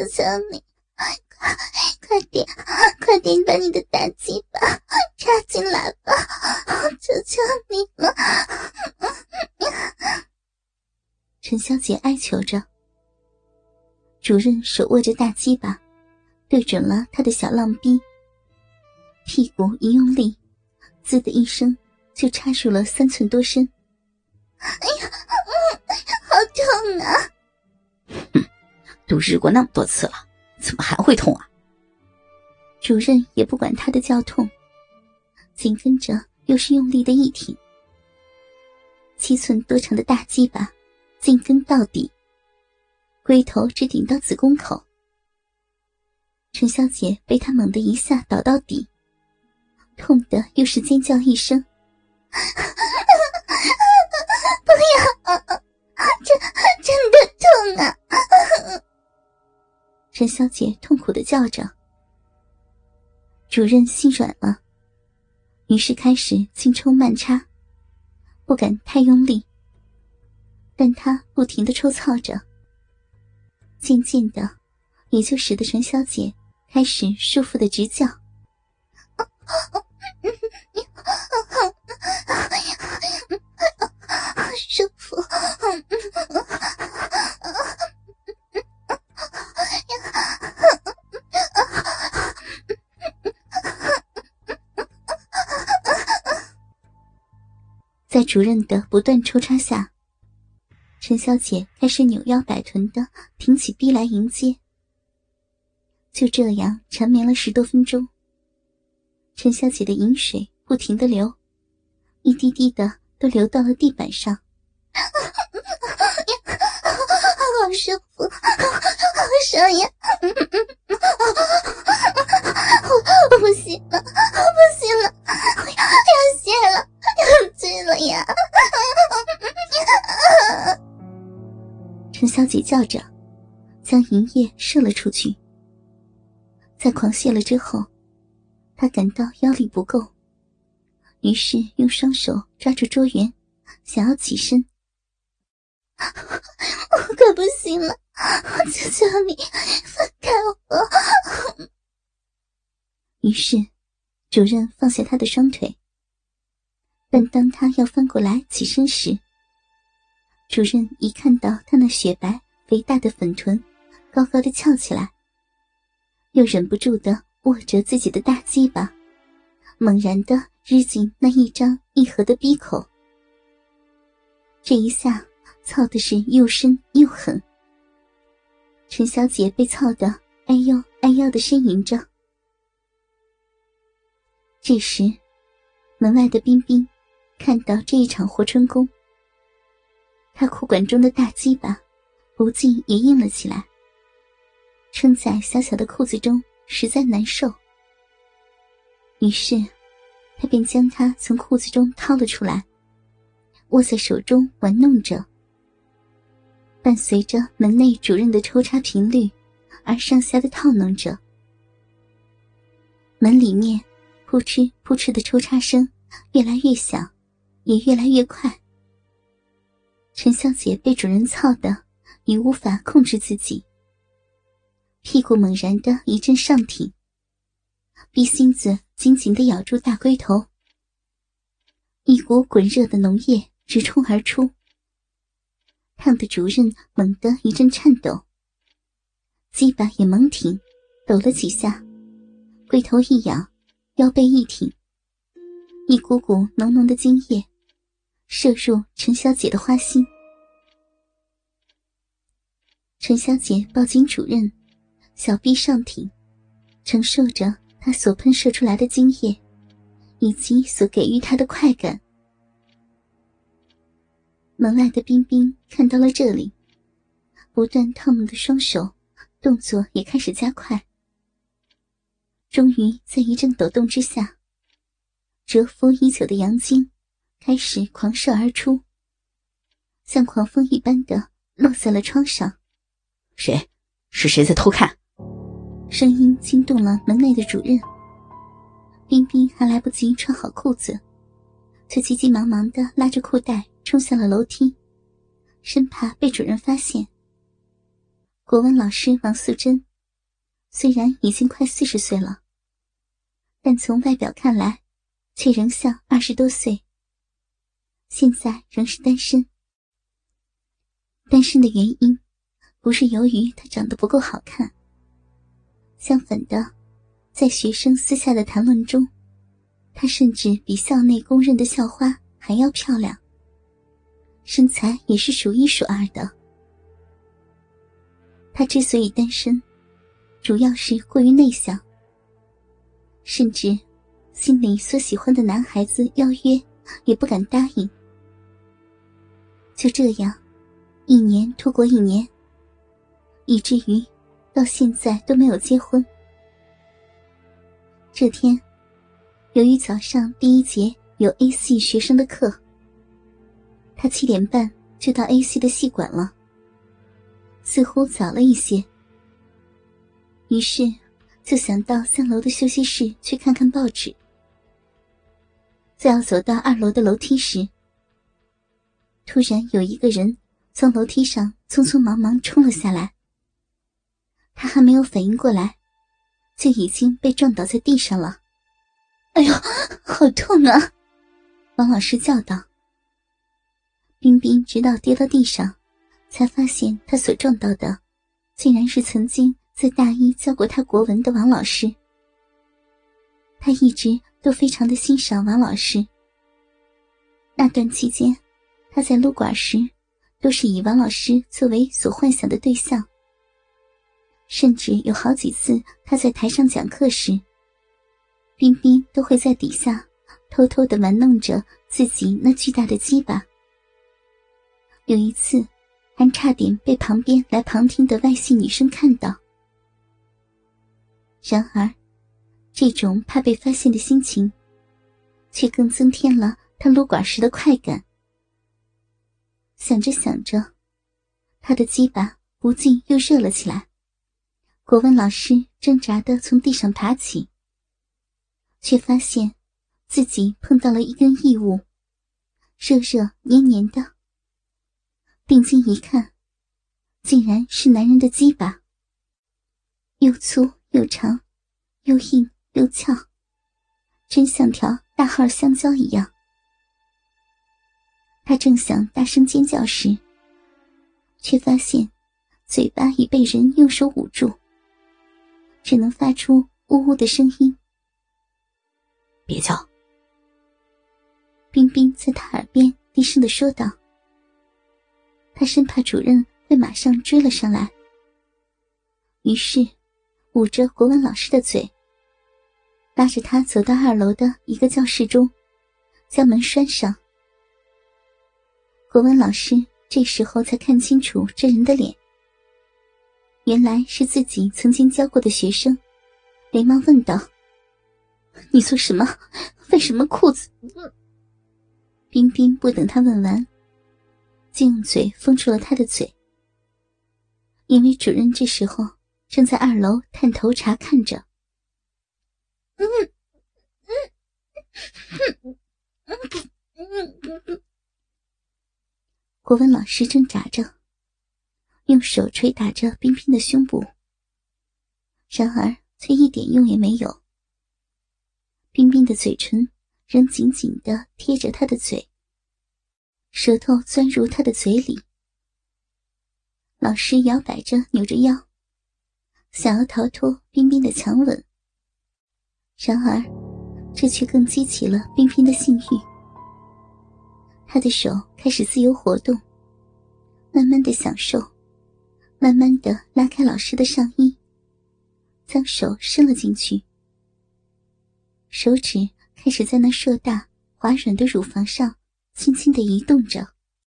求求你，快快点，快点把你的大鸡巴插进来吧！求求你了。陈小姐哀求着。主任手握着大鸡巴，对准了她的小浪逼，屁股一用力，滋的一声就插入了三寸多深。哎呀，好痛啊！都日过那么多次了，怎么还会痛啊？主任也不管他的叫痛，紧跟着又是用力的一挺，七寸多长的大鸡巴进根到底，龟头直顶到子宫口。陈小姐被他猛的一下倒到底，痛的又是尖叫一声。不要！真真的痛啊！陈小姐痛苦的叫着。主任心软了，于是开始轻抽慢插，不敢太用力，但他不停的抽操着，渐渐的，也就使得陈小姐开始舒服的直叫。舒服，主任的不断抽插下，陈小姐开始扭腰摆臀的挺起臂来迎接。就这样缠绵了十多分钟，陈小姐的饮水不停的流，一滴滴的都流到了地板上。好舒服，好爽呀！陈小姐叫着，将银叶射了出去。在狂泻了之后，他感到腰力不够，于是用双手抓住桌缘，想要起身。我可不行了，我求求你放开我！于是，主任放下他的双腿，但当他要翻过来起身时，主任一看到他那雪白肥大的粉臀高高的翘起来，又忍不住的握着自己的大鸡巴，猛然的日进那一张一合的鼻口。这一下。操的是又深又狠，陈小姐被操的哎呦哎呦的呻吟着。这时，门外的冰冰看到这一场活春宫，他裤管中的大鸡巴不禁也硬了起来，撑在小小的裤子中实在难受。于是，他便将它从裤子中掏了出来，握在手中玩弄着。伴随着门内主任的抽插频率，而上下的套弄着。门里面扑哧扑哧的抽插声越来越响，也越来越快。陈小姐被主人操的已无法控制自己，屁股猛然的一阵上挺，逼心子紧紧的咬住大龟头，一股滚热的浓液直冲而出。烫的主任猛地一阵颤抖，鸡巴也猛挺，抖了几下，龟头一仰，腰背一挺，一股股浓浓的精液射入陈小姐的花心。陈小姐抱紧主任，小臂上挺，承受着他所喷射出来的精液，以及所给予她的快感。门外的冰冰看到了这里，不断烫弄的双手动作也开始加快。终于在一阵抖动之下，蛰伏已久的阳精开始狂射而出，像狂风一般的落在了窗上。谁？是谁在偷看？声音惊动了门内的主任。冰冰还来不及穿好裤子，就急急忙忙的拉着裤带。冲下了楼梯，生怕被主任发现。国文老师王素贞虽然已经快四十岁了，但从外表看来，却仍像二十多岁。现在仍是单身。单身的原因，不是由于他长得不够好看。相反的，在学生私下的谈论中，她甚至比校内公认的校花还要漂亮，身材也是数一数二的。她之所以单身，主要是过于内向，甚至心里所喜欢的男孩子邀约也不敢答应。就这样，一年拖过一年，以至于到现在都没有结婚。这天，由于早上第一节有 A 系学生的课，他七点半就到 A 系的系馆了，似乎早了一些。于是，就想到三楼的休息室去看看报纸。在要走到二楼的楼梯时，突然有一个人从楼梯上匆匆忙忙冲了下来。他还没有反应过来，就已经被撞倒在地上了。“哎呦，好痛啊！”王老师叫道。冰冰直到跌到地上，才发现他所撞到的，竟然是曾经在大一教过他国文的王老师。他一直都非常的欣赏王老师。那段期间。他在撸管时，都是以王老师作为所幻想的对象。甚至有好几次，他在台上讲课时，冰冰都会在底下偷偷的玩弄着自己那巨大的鸡巴。有一次，还差点被旁边来旁听的外系女生看到。然而，这种怕被发现的心情，却更增添了他撸管时的快感。想着想着，他的鸡巴不禁又热了起来。国文老师挣扎的从地上爬起，却发现自己碰到了一根异物，热热黏黏的。定睛一看，竟然是男人的鸡巴，又粗又长，又硬又翘，真像条大号香蕉一样。他正想大声尖叫时，却发现嘴巴已被人用手捂住，只能发出呜呜的声音。别叫！冰冰在他耳边低声的说道。他生怕主任会马上追了上来，于是捂着国文老师的嘴，拉着他走到二楼的一个教室中，将门拴上。国文老师这时候才看清楚这人的脸，原来是自己曾经教过的学生，连忙问道：“你做什么？为什么裤子？”冰冰不等他问完，就用嘴封住了他的嘴，因为主任这时候正在二楼探头查看着。嗯嗯嗯嗯嗯。国文老师挣扎着，用手捶打着冰冰的胸部，然而却一点用也没有。冰冰的嘴唇仍紧紧的贴着他的嘴，舌头钻入他的嘴里。老师摇摆着，扭着腰，想要逃脱冰冰的强吻，然而这却更激起了冰冰的性欲。他的手开始自由活动，慢慢的享受，慢慢的拉开老师的上衣，将手伸了进去，手指开始在那硕大滑软的乳房上轻轻的移动着。